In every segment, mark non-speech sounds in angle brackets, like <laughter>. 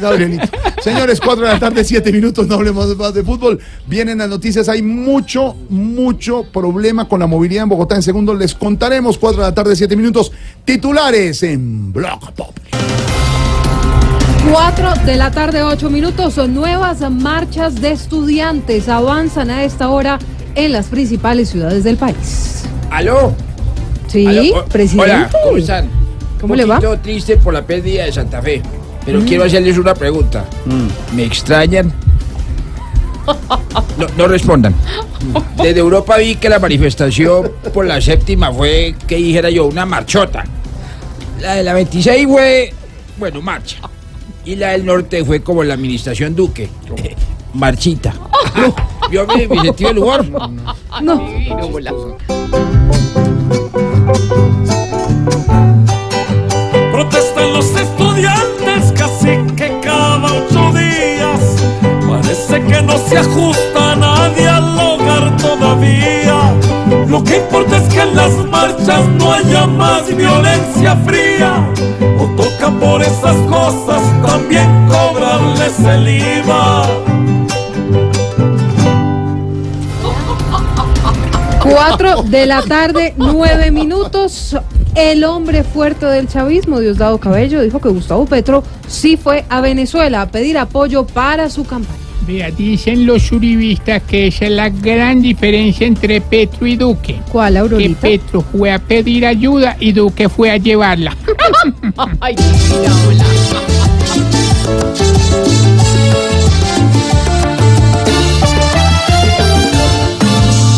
Gabrielito. Señores, 4 de la tarde, 7 minutos, no hablemos más de fútbol. Vienen las noticias, hay mucho, mucho problema con la movilidad en Bogotá. En segundo les contaremos, 4 de la tarde, 7 minutos, titulares en Block Pop. 4 de la tarde, 8 minutos. Son nuevas marchas de estudiantes. Avanzan a esta hora en las principales ciudades del país. ¿Aló? Sí, Aló, o- presidente. Hola, ¿cómo están? ¿Cómo Un le va? poquito triste por la pérdida de Santa Fe. Pero quiero hacerles una pregunta. ¿Me extrañan? No, no respondan. Desde Europa vi que la manifestación por la séptima fue, que dijera yo, una marchota. La de la 26 fue, bueno, marcha. Y la del norte fue como la administración Duque. Marchita. ¿Vio mi, mi sentido del humor? No. Protestan no se ajusta a nadie al hogar todavía. Lo que importa es que en las marchas no haya más violencia fría. O toca por esas cosas también cobrarles el IVA. 4 de la tarde, 9 minutos. El hombre fuerte del chavismo, Diosdado Cabello, dijo que Gustavo Petro sí fue a Venezuela a pedir apoyo para su campaña. Vea, dicen los uribistas que esa es la gran diferencia entre Petro y Duque. ¿Cuál, Que Aurorita? Petro fue a pedir ayuda y Duque fue a llevarla. <laughs>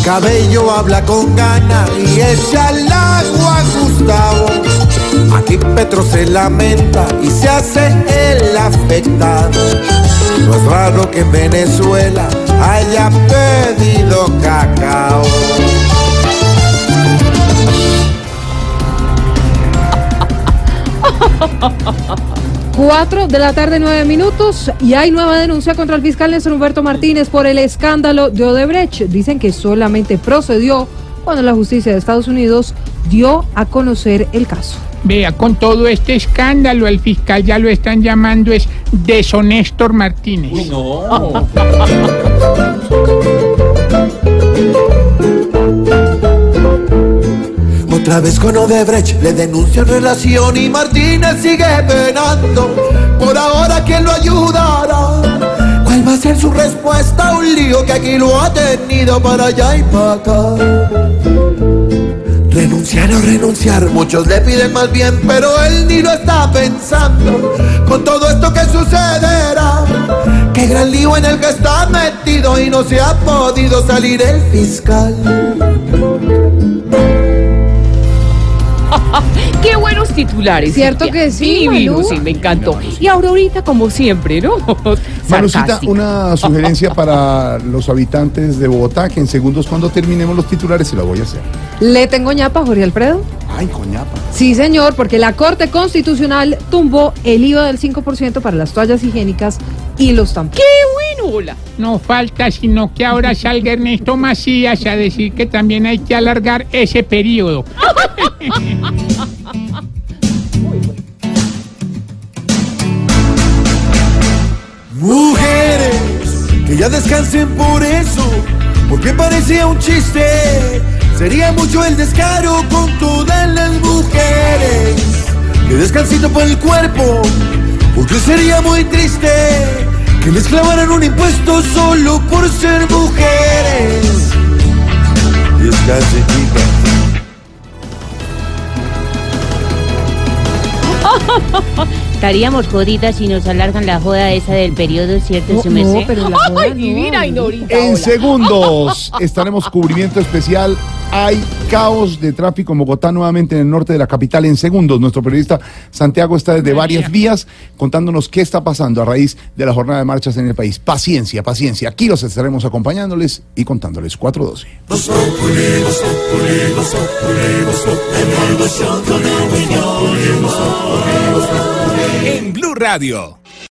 Cabello habla con gana y echa al agua a Gustavo. Aquí Petro se lamenta y se hace el afectado. No es raro que en Venezuela haya pedido cacao. Cuatro de la tarde, nueve minutos, y hay nueva denuncia contra el fiscal Néstor Humberto Martínez por el escándalo de Odebrecht. Dicen que solamente procedió cuando la justicia de Estados Unidos dio a conocer el caso. Vea, con todo este escándalo, el fiscal ya lo están llamando es deshonéstor Martínez. <laughs> Otra vez con Odebrecht le denuncian relación y Martínez sigue penando. Por ahora, ¿quién lo ayudará? ¿Cuál va a ser su respuesta a un lío que aquí lo ha tenido para allá y para acá? Renunciar o renunciar, muchos le piden más bien, pero él ni lo está pensando. Con todo esto sucederá, qué gran lío en el que está metido y no se ha podido salir el fiscal. Titulares. ¿Cierto que sí, Divino, Malú? sí, me encantó. Y Aurorita, como siempre, ¿no? <laughs> Manucita, Sarcástica. una sugerencia para los habitantes de Bogotá, que en segundos cuando terminemos los titulares se la voy a hacer. ¿Le tengo ñapa, Jorge Alfredo? Ay, coñapa. Sí, señor, porque la Corte Constitucional tumbó el IVA del 5% para las toallas higiénicas y los tampones. ¡Qué bueno! Hola. No falta sino que ahora salga Ernesto Macías a decir que también hay que alargar ese periodo. <laughs> ya descansen por eso, porque parecía un chiste. Sería mucho el descaro con todas las mujeres. Que descansito por el cuerpo, porque sería muy triste que les clavaran un impuesto solo por ser mujeres. Descanse, chicas. <laughs> Estaríamos jodidas si nos alargan la joda esa del periodo, ¿cierto, No, no, pero la joda ¡Ay, divina, no. Ignorita! En hola. segundos estaremos cubrimiento especial. Hay caos de tráfico en Bogotá, nuevamente en el norte de la capital. En segundos, nuestro periodista Santiago está desde varias vías contándonos qué está pasando a raíz de la jornada de marchas en el país. Paciencia, paciencia. Aquí los estaremos acompañándoles y contándoles 412. En Blue Radio.